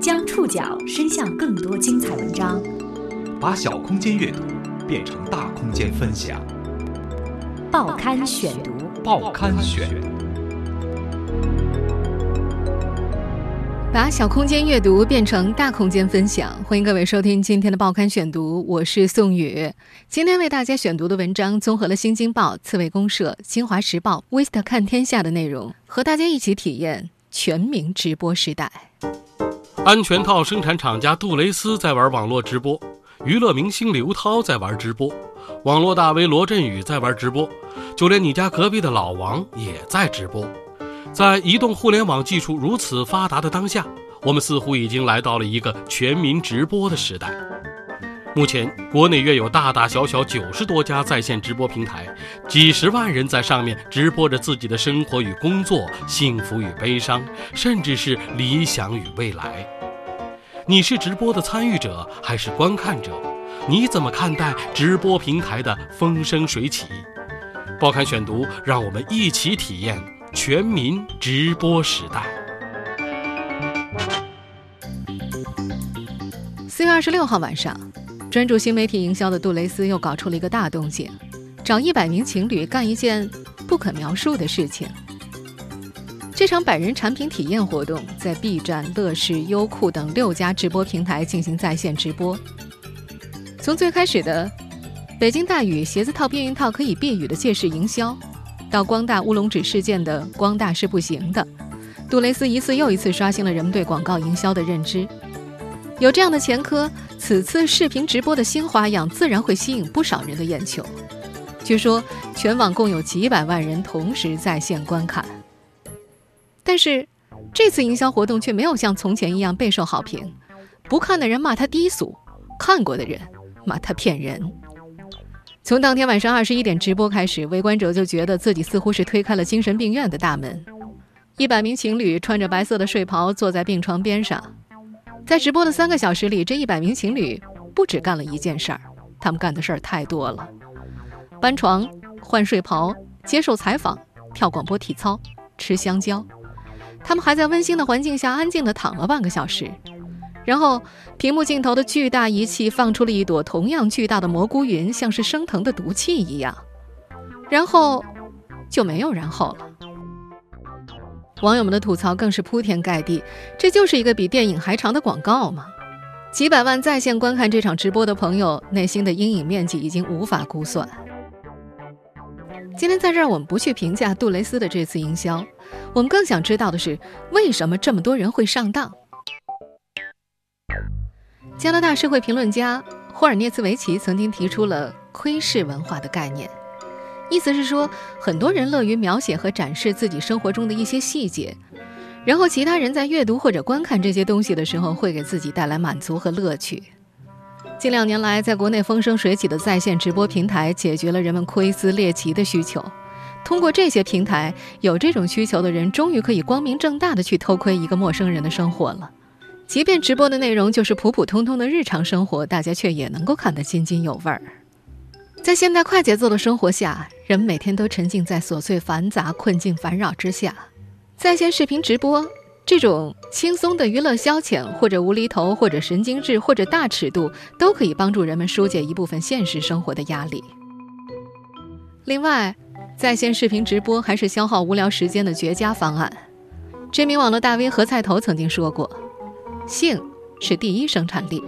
将触角伸向更多精彩文章，把小空间阅读变成大空间分享。报刊选读，报刊选。把小空间阅读变成大空间分享，欢迎各位收听今天的报刊选读，我是宋宇。今天为大家选读的文章综合了《新京报》《刺猬公社》《新华时报》《Vista 看天下》的内容，和大家一起体验全民直播时代。安全套生产厂家杜蕾斯在玩网络直播，娱乐明星刘涛在玩直播，网络大 V 罗振宇在玩直播，就连你家隔壁的老王也在直播。在移动互联网技术如此发达的当下，我们似乎已经来到了一个全民直播的时代。目前，国内约有大大小小九十多家在线直播平台，几十万人在上面直播着自己的生活与工作、幸福与悲伤，甚至是理想与未来。你是直播的参与者还是观看者？你怎么看待直播平台的风生水起？报刊选读，让我们一起体验。全民直播时代。四月二十六号晚上，专注新媒体营销的杜蕾斯又搞出了一个大动静，找一百名情侣干一件不可描述的事情。这场百人产品体验活动在 B 站、乐视、优酷等六家直播平台进行在线直播。从最开始的“北京大雨，鞋子套、避孕套可以避雨”的借势营销。到光大乌龙指事件的“光大是不行的”，杜蕾斯一次又一次刷新了人们对广告营销的认知。有这样的前科，此次视频直播的新花样自然会吸引不少人的眼球。据说全网共有几百万人同时在线观看。但是，这次营销活动却没有像从前一样备受好评，不看的人骂他低俗，看过的人骂他骗人。从当天晚上二十一点直播开始，围观者就觉得自己似乎是推开了精神病院的大门。一百名情侣穿着白色的睡袍坐在病床边上，在直播的三个小时里，这一百名情侣不只干了一件事儿，他们干的事儿太多了：搬床、换睡袍、接受采访、跳广播体操、吃香蕉。他们还在温馨的环境下安静地躺了半个小时。然后，屏幕镜头的巨大仪器放出了一朵同样巨大的蘑菇云，像是升腾的毒气一样。然后，就没有然后了。网友们的吐槽更是铺天盖地，这就是一个比电影还长的广告吗？几百万在线观看这场直播的朋友内心的阴影面积已经无法估算。今天在这儿，我们不去评价杜蕾斯的这次营销，我们更想知道的是，为什么这么多人会上当？加拿大社会评论家霍尔涅茨维奇曾经提出了“窥视文化”的概念，意思是说，很多人乐于描写和展示自己生活中的一些细节，然后其他人在阅读或者观看这些东西的时候，会给自己带来满足和乐趣。近两年来，在国内风生水起的在线直播平台，解决了人们窥私猎奇的需求。通过这些平台，有这种需求的人终于可以光明正大的去偷窥一个陌生人的生活了。即便直播的内容就是普普通通的日常生活，大家却也能够看得津津有味儿。在现代快节奏的生活下，人们每天都沉浸在琐碎繁杂、困境烦扰之下。在线视频直播这种轻松的娱乐消遣，或者无厘头，或者神经质，或者大尺度，都可以帮助人们疏解一部分现实生活的压力。另外，在线视频直播还是消耗无聊时间的绝佳方案。知名网络大 V 何菜头曾经说过。性是第一生产力，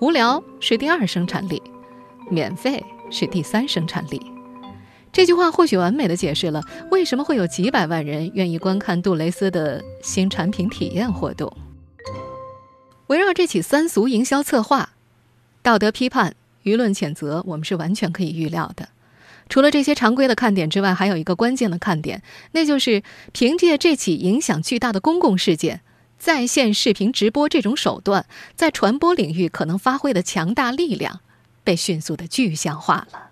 无聊是第二生产力，免费是第三生产力。这句话或许完美的解释了为什么会有几百万人愿意观看杜蕾斯的新产品体验活动。围绕这起三俗营销策划，道德批判、舆论谴责，我们是完全可以预料的。除了这些常规的看点之外，还有一个关键的看点，那就是凭借这起影响巨大的公共事件。在线视频直播这种手段在传播领域可能发挥的强大力量，被迅速的具象化了。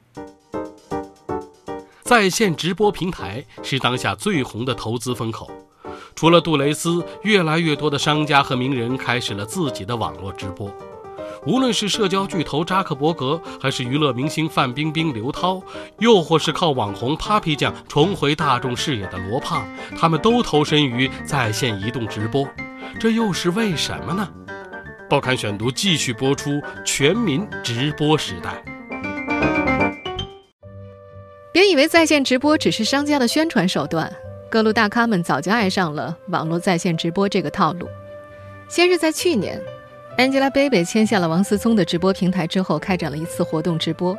在线直播平台是当下最红的投资风口，除了杜蕾斯，越来越多的商家和名人开始了自己的网络直播。无论是社交巨头扎克伯格，还是娱乐明星范冰冰、刘涛，又或是靠网红 Papi 酱重回大众视野的罗胖，他们都投身于在线移动直播。这又是为什么呢？报刊选读继续播出全民直播时代。别以为在线直播只是商家的宣传手段，各路大咖们早就爱上了网络在线直播这个套路。先是在去年，Angelababy 签下了王思聪的直播平台之后，开展了一次活动直播。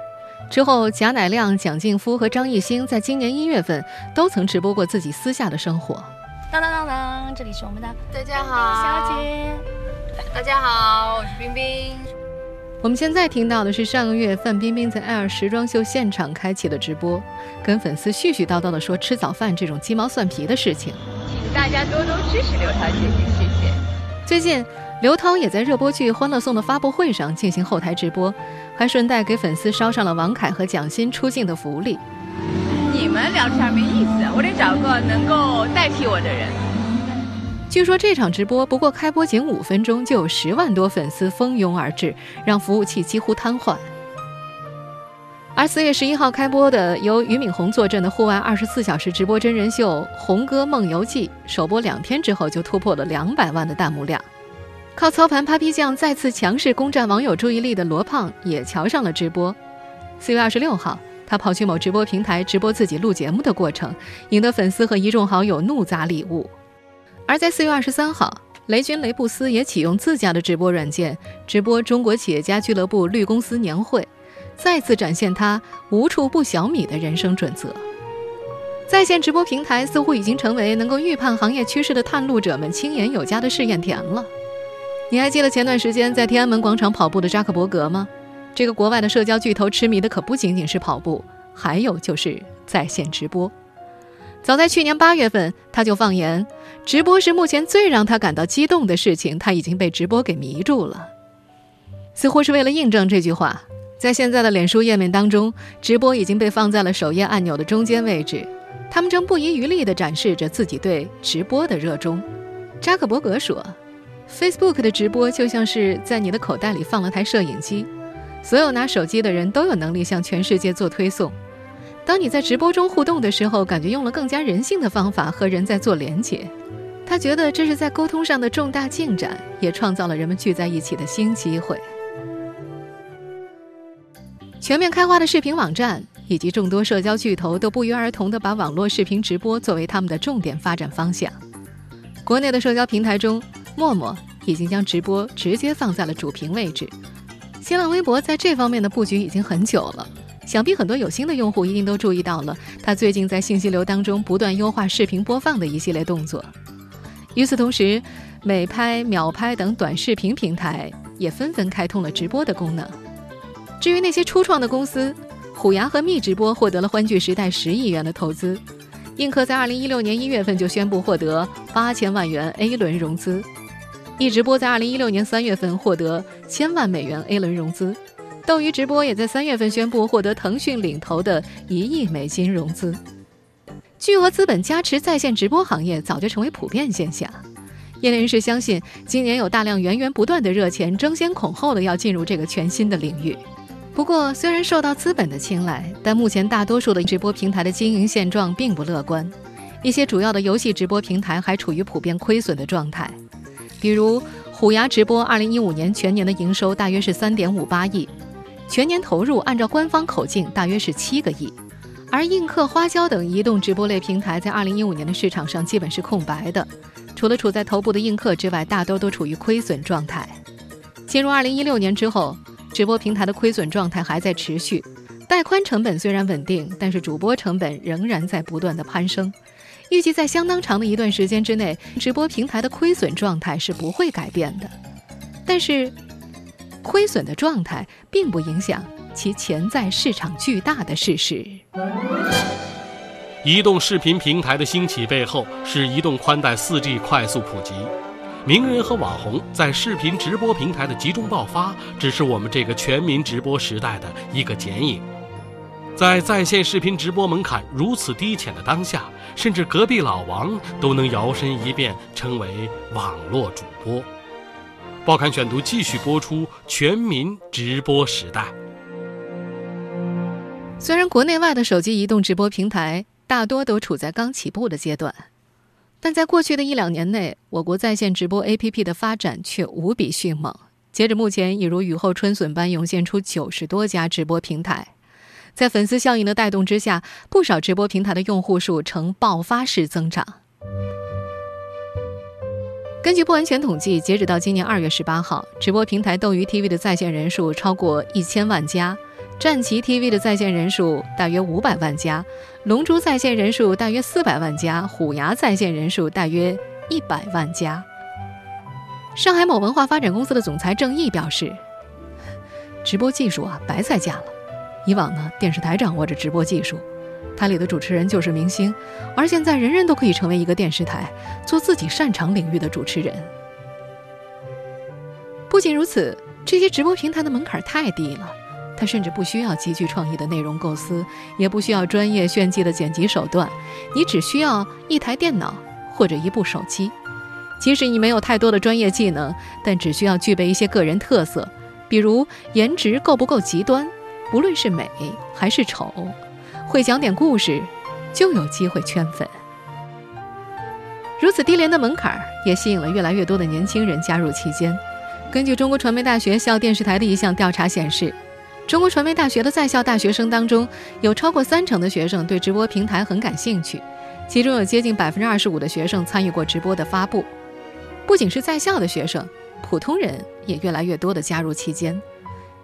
之后，贾乃亮、蒋劲夫和张艺兴在今年一月份都曾直播过自己私下的生活。当当当当，这里是我们的大家好，小姐。大家好，我是冰冰。我们现在听到的是上个月范冰冰在爱尔时装秀现场开启的直播，跟粉丝絮絮叨叨的说吃早饭这种鸡毛蒜皮的事情。请大家多多支持刘涛姐姐，谢谢。最近，刘涛也在热播剧《欢乐颂》的发布会上进行后台直播，还顺带给粉丝捎上了王凯和蒋欣出镜的福利。你们聊天没意思，我得找个能够代替我的人。据说这场直播不过开播仅五分钟，就有十万多粉丝蜂拥而至，让服务器几乎瘫痪。而四月十一号开播的由俞敏洪坐镇的户外二十四小时直播真人秀《红歌梦游记》，首播两天之后就突破了两百万的弹幕量。靠操盘 Papi 酱再次强势攻占网友注意力的罗胖也瞧上了直播。四月二十六号，他跑去某直播平台直播自己录节目的过程，引得粉丝和一众好友怒砸礼物。而在四月二十三号，雷军雷布斯也启用自家的直播软件直播中国企业家俱乐部绿公司年会，再次展现他无处不小米的人生准则。在线直播平台似乎已经成为能够预判行业趋势的探路者们亲眼有加的试验田了。你还记得前段时间在天安门广场跑步的扎克伯格吗？这个国外的社交巨头痴迷的可不仅仅是跑步，还有就是在线直播。早在去年八月份，他就放言，直播是目前最让他感到激动的事情。他已经被直播给迷住了。似乎是为了印证这句话，在现在的脸书页面当中，直播已经被放在了首页按钮的中间位置。他们正不遗余力地展示着自己对直播的热衷。扎克伯格说：“Facebook 的直播就像是在你的口袋里放了台摄影机，所有拿手机的人都有能力向全世界做推送。”当你在直播中互动的时候，感觉用了更加人性的方法和人在做连接。他觉得这是在沟通上的重大进展，也创造了人们聚在一起的新机会。全面开花的视频网站以及众多社交巨头都不约而同地把网络视频直播作为他们的重点发展方向。国内的社交平台中，陌陌已经将直播直接放在了主屏位置，新浪微博在这方面的布局已经很久了。想必很多有心的用户一定都注意到了，他最近在信息流当中不断优化视频播放的一系列动作。与此同时，美拍、秒拍等短视频平台也纷纷开通了直播的功能。至于那些初创的公司，虎牙和蜜直播获得了欢聚时代十亿元的投资，映客在二零一六年一月份就宣布获得八千万元 A 轮融资，一直播在二零一六年三月份获得千万美元 A 轮融资。斗鱼直播也在三月份宣布获得腾讯领投的一亿美金融资，巨额资本加持在线直播行业早就成为普遍现象。业内人士相信，今年有大量源源不断的热钱争先恐后的要进入这个全新的领域。不过，虽然受到资本的青睐，但目前大多数的直播平台的经营现状并不乐观。一些主要的游戏直播平台还处于普遍亏损的状态，比如虎牙直播，二零一五年全年的营收大约是三点五八亿。全年投入按照官方口径大约是七个亿，而映客、花椒等移动直播类平台在二零一五年的市场上基本是空白的，除了处在头部的映客之外，大多都处于亏损状态。进入二零一六年之后，直播平台的亏损状态还在持续，带宽成本虽然稳定，但是主播成本仍然在不断的攀升。预计在相当长的一段时间之内，直播平台的亏损状态是不会改变的。但是。亏损的状态并不影响其潜在市场巨大的事实。移动视频平台的兴起背后是移动宽带 4G 快速普及，名人和网红在视频直播平台的集中爆发，只是我们这个全民直播时代的一个剪影。在在线视频直播门槛如此低浅的当下，甚至隔壁老王都能摇身一变成为网络主播。报刊选读继续播出全民直播时代。虽然国内外的手机移动直播平台大多都处在刚起步的阶段，但在过去的一两年内，我国在线直播 APP 的发展却无比迅猛，截止目前，已如雨后春笋般涌现出九十多家直播平台。在粉丝效应的带动之下，不少直播平台的用户数呈爆发式增长。根据不完全统计，截止到今年二月十八号，直播平台斗鱼 TV 的在线人数超过一千万家，战旗 TV 的在线人数大约五百万家，龙珠在线人数大约四百万家，虎牙在线人数大约一百万家。上海某文化发展公司的总裁郑毅表示：“直播技术啊，白菜价了。以往呢，电视台掌握着直播技术。”台里的主持人就是明星，而现在人人都可以成为一个电视台，做自己擅长领域的主持人。不仅如此，这些直播平台的门槛太低了，它甚至不需要极具创意的内容构思，也不需要专业炫技的剪辑手段，你只需要一台电脑或者一部手机。即使你没有太多的专业技能，但只需要具备一些个人特色，比如颜值够不够极端，无论是美还是丑。会讲点故事，就有机会圈粉。如此低廉的门槛，也吸引了越来越多的年轻人加入其间。根据中国传媒大学校电视台的一项调查显示，中国传媒大学的在校大学生当中，有超过三成的学生对直播平台很感兴趣，其中有接近百分之二十五的学生参与过直播的发布。不仅是在校的学生，普通人也越来越多的加入其间。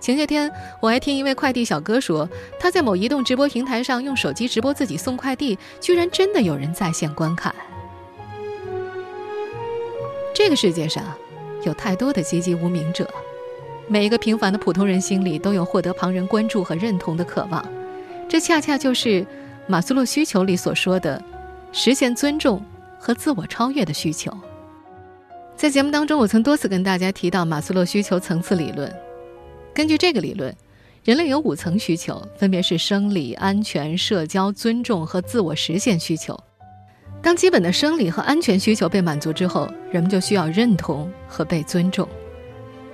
前些天，我还听一位快递小哥说，他在某移动直播平台上用手机直播自己送快递，居然真的有人在线观看。这个世界上，有太多的籍籍无名者，每一个平凡的普通人心里都有获得旁人关注和认同的渴望，这恰恰就是马斯洛需求里所说的实现尊重和自我超越的需求。在节目当中，我曾多次跟大家提到马斯洛需求层次理论。根据这个理论，人类有五层需求，分别是生理、安全、社交、尊重和自我实现需求。当基本的生理和安全需求被满足之后，人们就需要认同和被尊重。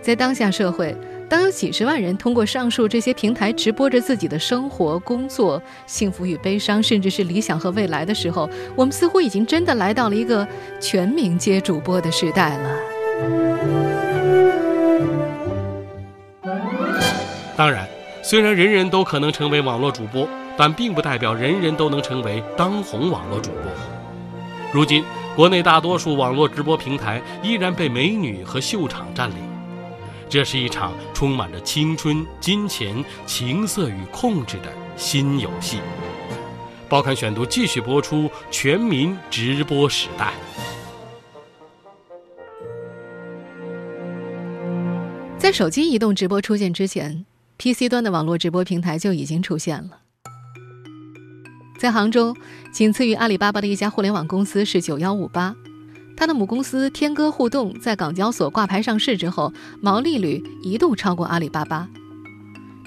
在当下社会，当有几十万人通过上述这些平台直播着自己的生活、工作、幸福与悲伤，甚至是理想和未来的时候，我们似乎已经真的来到了一个全民皆主播的时代了。当然，虽然人人都可能成为网络主播，但并不代表人人都能成为当红网络主播。如今，国内大多数网络直播平台依然被美女和秀场占领，这是一场充满着青春、金钱、情色与控制的新游戏。报刊选读继续播出：全民直播时代。在手机移动直播出现之前。PC 端的网络直播平台就已经出现了。在杭州，仅次于阿里巴巴的一家互联网公司是九幺五八，它的母公司天歌互动在港交所挂牌上市之后，毛利率一度超过阿里巴巴。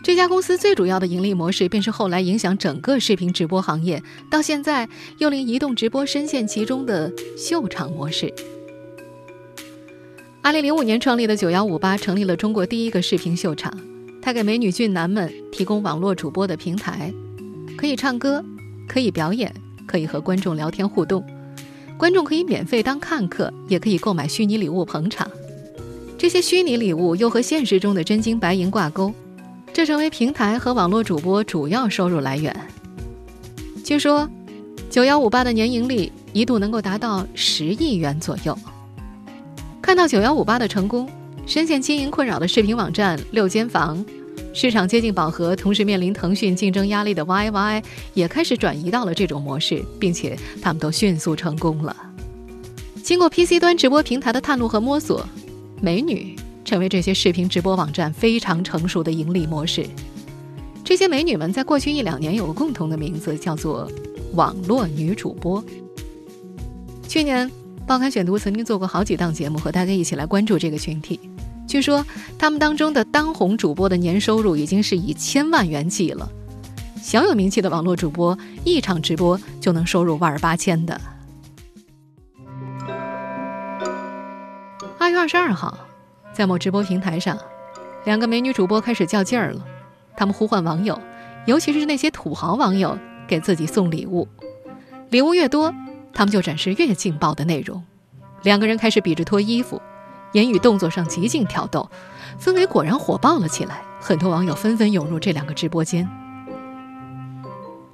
这家公司最主要的盈利模式，便是后来影响整个视频直播行业，到现在又令移动直播深陷其中的秀场模式。二零零五年创立的九幺五八，成立了中国第一个视频秀场。他给美女俊男们提供网络主播的平台，可以唱歌，可以表演，可以和观众聊天互动。观众可以免费当看客，也可以购买虚拟礼物捧场。这些虚拟礼物又和现实中的真金白银挂钩，这成为平台和网络主播主要收入来源。据说，九幺五八的年盈利一度能够达到十亿元左右。看到九幺五八的成功。深陷经营困扰的视频网站六间房，市场接近饱和，同时面临腾讯竞争压力的 YY 也开始转移到了这种模式，并且他们都迅速成功了。经过 PC 端直播平台的探路和摸索，美女成为这些视频直播网站非常成熟的盈利模式。这些美女们在过去一两年有个共同的名字，叫做网络女主播。去年。报刊选读曾经做过好几档节目，和大家一起来关注这个群体。据说他们当中的当红主播的年收入已经是以千万元计了，小有名气的网络主播一场直播就能收入万儿八千的。二月二十二号，在某直播平台上，两个美女主播开始较劲儿了，他们呼唤网友，尤其是那些土豪网友，给自己送礼物，礼物越多。他们就展示越劲爆的内容，两个人开始比着脱衣服，言语动作上极尽挑逗，氛围果然火爆了起来。很多网友纷纷涌入这两个直播间。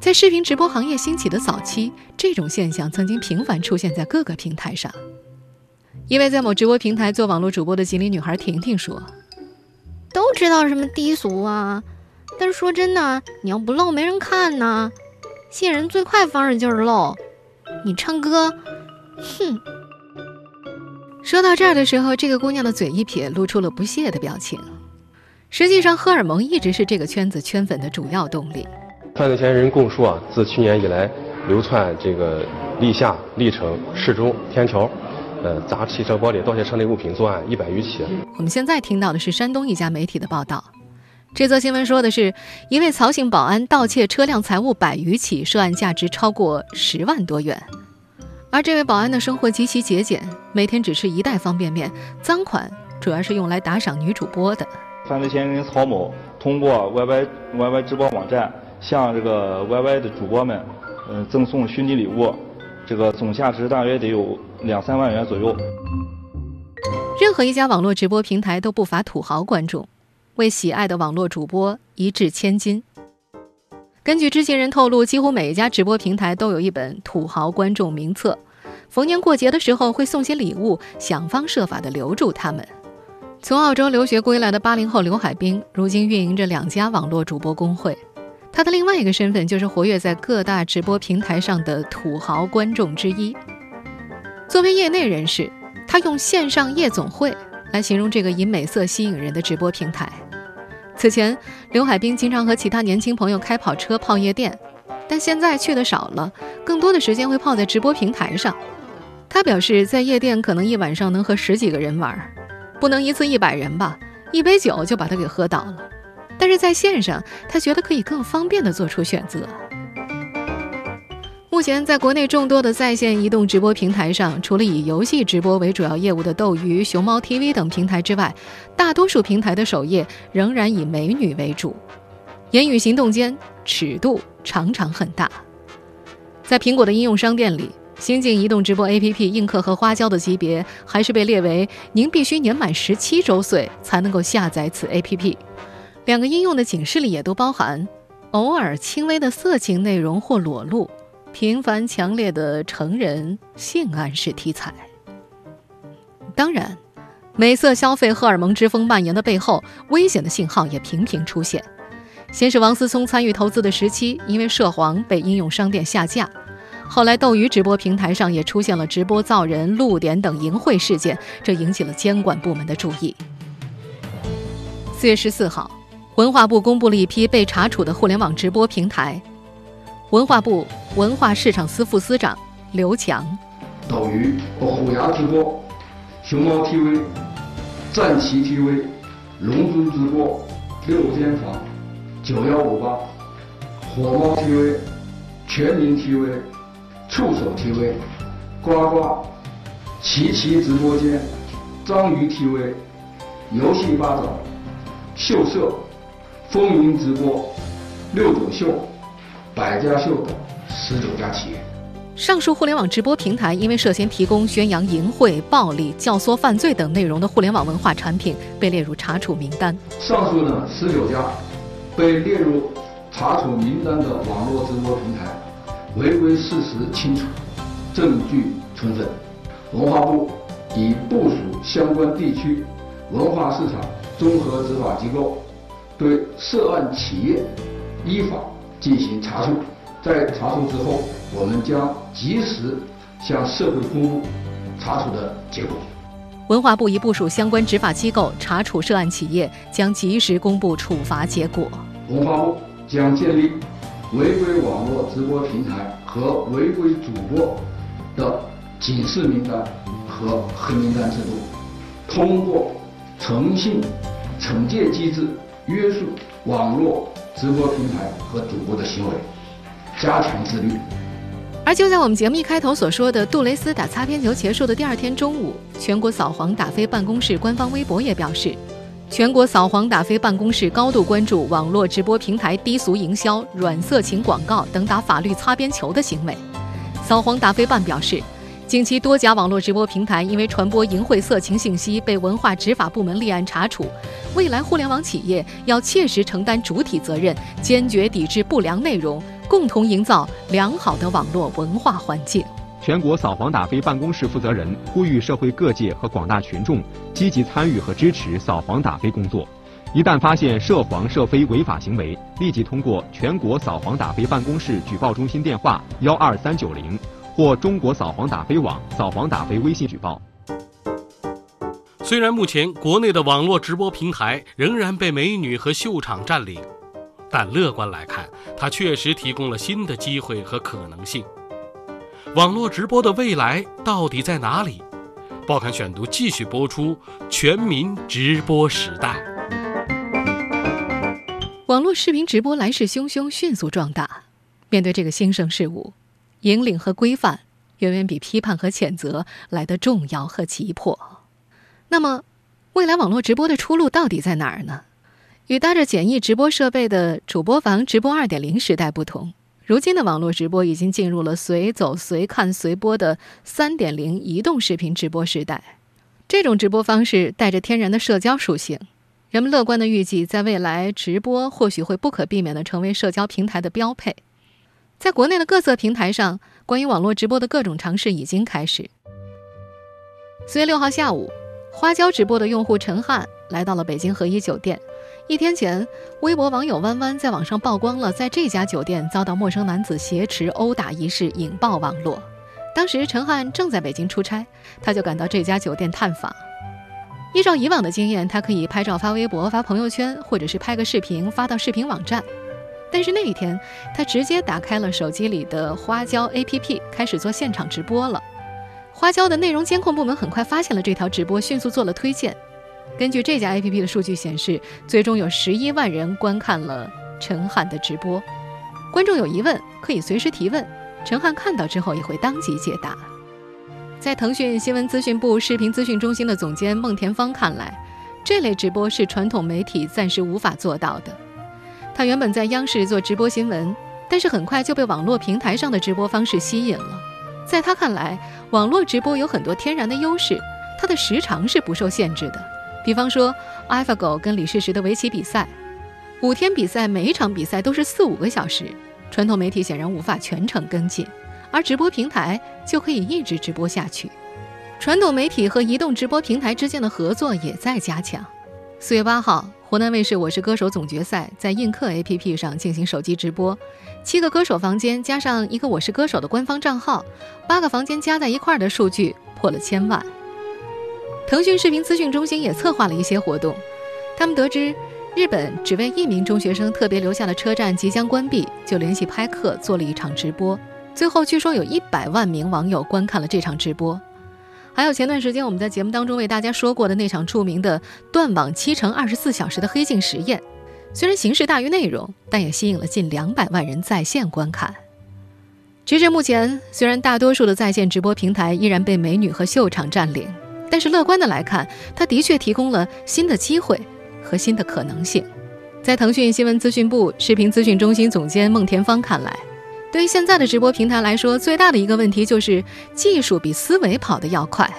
在视频直播行业兴起的早期，这种现象曾经频繁出现在各个平台上。一位在某直播平台做网络主播的吉林女孩婷婷说：“都知道什么低俗啊，但是说真的，你要不露，没人看呢。吸引人最快方式就是露。你唱歌，哼。”说到这儿的时候，这个姑娘的嘴一撇，露出了不屑的表情。实际上，荷尔蒙一直是这个圈子圈粉的主要动力。犯罪嫌疑人供述啊，自去年以来流窜这个历下、历城、市中、天桥。呃，砸汽车玻璃、盗窃车内物品作案一百余起。我们现在听到的是山东一家媒体的报道。这则新闻说的是一位曹姓保安盗窃车辆财物百余起，涉案价值超过十万多元。而这位保安的生活极其节俭，每天只吃一袋方便面，赃款主要是用来打赏女主播的。犯罪嫌疑人曹某通过 YY YY 直播网站向这个 YY 的主播们，嗯，赠送虚拟礼物。这个总价值大约得有两三万元左右。任何一家网络直播平台都不乏土豪观众，为喜爱的网络主播一掷千金。根据知情人透露，几乎每一家直播平台都有一本土豪观众名册，逢年过节的时候会送些礼物，想方设法的留住他们。从澳洲留学归来的八零后刘海滨，如今运营着两家网络主播公会。他的另外一个身份就是活跃在各大直播平台上的土豪观众之一。作为业内人士，他用“线上夜总会”来形容这个以美色吸引人的直播平台。此前，刘海兵经常和其他年轻朋友开跑车泡夜店，但现在去的少了，更多的时间会泡在直播平台上。他表示，在夜店可能一晚上能和十几个人玩，不能一次一百人吧，一杯酒就把他给喝倒了。但是在线上，他觉得可以更方便地做出选择。目前，在国内众多的在线移动直播平台上，除了以游戏直播为主要业务的斗鱼、熊猫 TV 等平台之外，大多数平台的首页仍然以美女为主，言语行动间尺度常常很大。在苹果的应用商店里，新晋移动直播 APP 映客和花椒的级别还是被列为您必须年满十七周岁才能够下载此 APP。两个应用的警示里也都包含偶尔轻微的色情内容或裸露，频繁强烈的成人性暗示题材。当然，美色消费、荷尔蒙之风蔓延的背后，危险的信号也频频出现。先是王思聪参与投资的时期，因为涉黄被应用商店下架；后来斗鱼直播平台上也出现了直播造人、露点等淫秽事件，这引起了监管部门的注意。四月十四号。文化部公布了一批被查处的互联网直播平台。文化部文化市场司副司长刘强：斗鱼、虎牙直播、熊猫 TV、战旗 TV、龙珠直播、六间房、九幺五八、火猫 TV、全民 TV、触手 TV、呱呱、奇奇直播间、章鱼 TV、游戏八爪、秀色。风云直播、六九秀、百家秀等十九家企业。上述互联网直播平台因为涉嫌提供宣扬淫秽、暴力、教唆犯罪等内容的互联网文化产品，被列入查处名单。上述呢十九家被列入查处名单的网络直播平台，违规事实清楚，证据充分。文化部已部署相关地区文化市场综合执法机构。对涉案企业依法进行查处，在查处之后，我们将及时向社会公布查处的结果。文化部已部署相关执法机构查处涉案企业，将及时公布处罚结果。文化部将建立违规网络直播平台和违规主播的警示名单和黑名单制度，通过诚信惩戒机制。约束网络直播平台和主播的行为，加强自律。而就在我们节目一开头所说的杜蕾斯打擦边球结束的第二天中午，全国扫黄打非办公室官方微博也表示，全国扫黄打非办公室高度关注网络直播平台低俗营销、软色情广告等打法律擦边球的行为。扫黄打非办表示，近期多家网络直播平台因为传播淫秽色情信息被文化执法部门立案查处。未来互联网企业要切实承担主体责任，坚决抵制不良内容，共同营造良好的网络文化环境。全国扫黄打非办公室负责人呼吁社会各界和广大群众积极参与和支持扫黄打非工作。一旦发现涉黄涉非违法行为，立即通过全国扫黄打非办公室举报中心电话幺二三九零。或中国扫黄打非网扫黄打非微信举报。虽然目前国内的网络直播平台仍然被美女和秀场占领，但乐观来看，它确实提供了新的机会和可能性。网络直播的未来到底在哪里？报刊选读继续播出：全民直播时代。网络视频直播来势汹汹，迅速壮大。面对这个新生事物。引领和规范远远比批判和谴责来得重要和急迫。那么，未来网络直播的出路到底在哪儿呢？与搭着简易直播设备的主播房直播2.0时代不同，如今的网络直播已经进入了随走、随看、随播的3.0移动视频直播时代。这种直播方式带着天然的社交属性，人们乐观地预计，在未来，直播或许会不可避免地成为社交平台的标配。在国内的各色平台上，关于网络直播的各种尝试已经开始。四月六号下午，花椒直播的用户陈汉来到了北京和颐酒店。一天前，微博网友弯弯在网上曝光了在这家酒店遭到陌生男子挟持殴打一事，引爆网络。当时陈汉正在北京出差，他就赶到这家酒店探访。依照以往的经验，他可以拍照发微博、发朋友圈，或者是拍个视频发到视频网站。但是那一天，他直接打开了手机里的花椒 APP，开始做现场直播了。花椒的内容监控部门很快发现了这条直播，迅速做了推荐。根据这家 APP 的数据显示，最终有十一万人观看了陈汉的直播。观众有疑问可以随时提问，陈汉看到之后也会当即解答。在腾讯新闻资讯部视频资讯中心的总监孟田芳看来，这类直播是传统媒体暂时无法做到的。他原本在央视做直播新闻，但是很快就被网络平台上的直播方式吸引了。在他看来，网络直播有很多天然的优势，它的时长是不受限制的。比方说，AlphaGo 跟李世石的围棋比赛，五天比赛，每一场比赛都是四五个小时，传统媒体显然无法全程跟进，而直播平台就可以一直直播下去。传统媒体和移动直播平台之间的合作也在加强。四月八号。湖南卫视《我是歌手》总决赛在映客 APP 上进行手机直播，七个歌手房间加上一个《我是歌手》的官方账号，八个房间加在一块儿的数据破了千万。腾讯视频资讯中心也策划了一些活动，他们得知日本只为一名中学生特别留下的车站即将关闭，就联系拍客做了一场直播，最后据说有一百万名网友观看了这场直播。还有前段时间我们在节目当中为大家说过的那场著名的断网七乘二十四小时的黑镜实验，虽然形式大于内容，但也吸引了近两百万人在线观看。直至目前，虽然大多数的在线直播平台依然被美女和秀场占领，但是乐观的来看，它的确提供了新的机会和新的可能性。在腾讯新闻资讯部视频资讯中心总监孟田芳看来。对于现在的直播平台来说，最大的一个问题就是技术比思维跑得要快，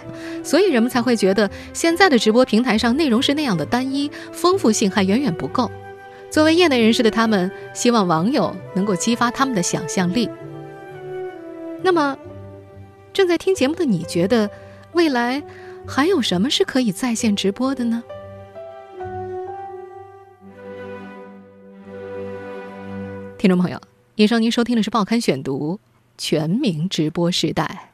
所以人们才会觉得现在的直播平台上内容是那样的单一，丰富性还远远不够。作为业内人士的他们，希望网友能够激发他们的想象力。那么，正在听节目的你觉得，未来还有什么是可以在线直播的呢？听众朋友。以上您收听的是《报刊选读》全民直播时代，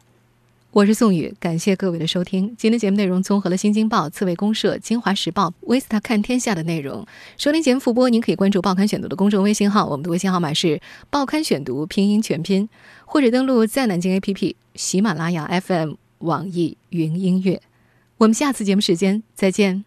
我是宋宇，感谢各位的收听。今天节目内容综合了《新京报》、刺猬公社、《京华时报》、维斯塔看天下的内容。收听节目复播，您可以关注《报刊选读》的公众微信号，我们的微信号码是《报刊选读》拼音全拼，或者登录在南京 APP、喜马拉雅 FM、网易云音乐。我们下次节目时间再见。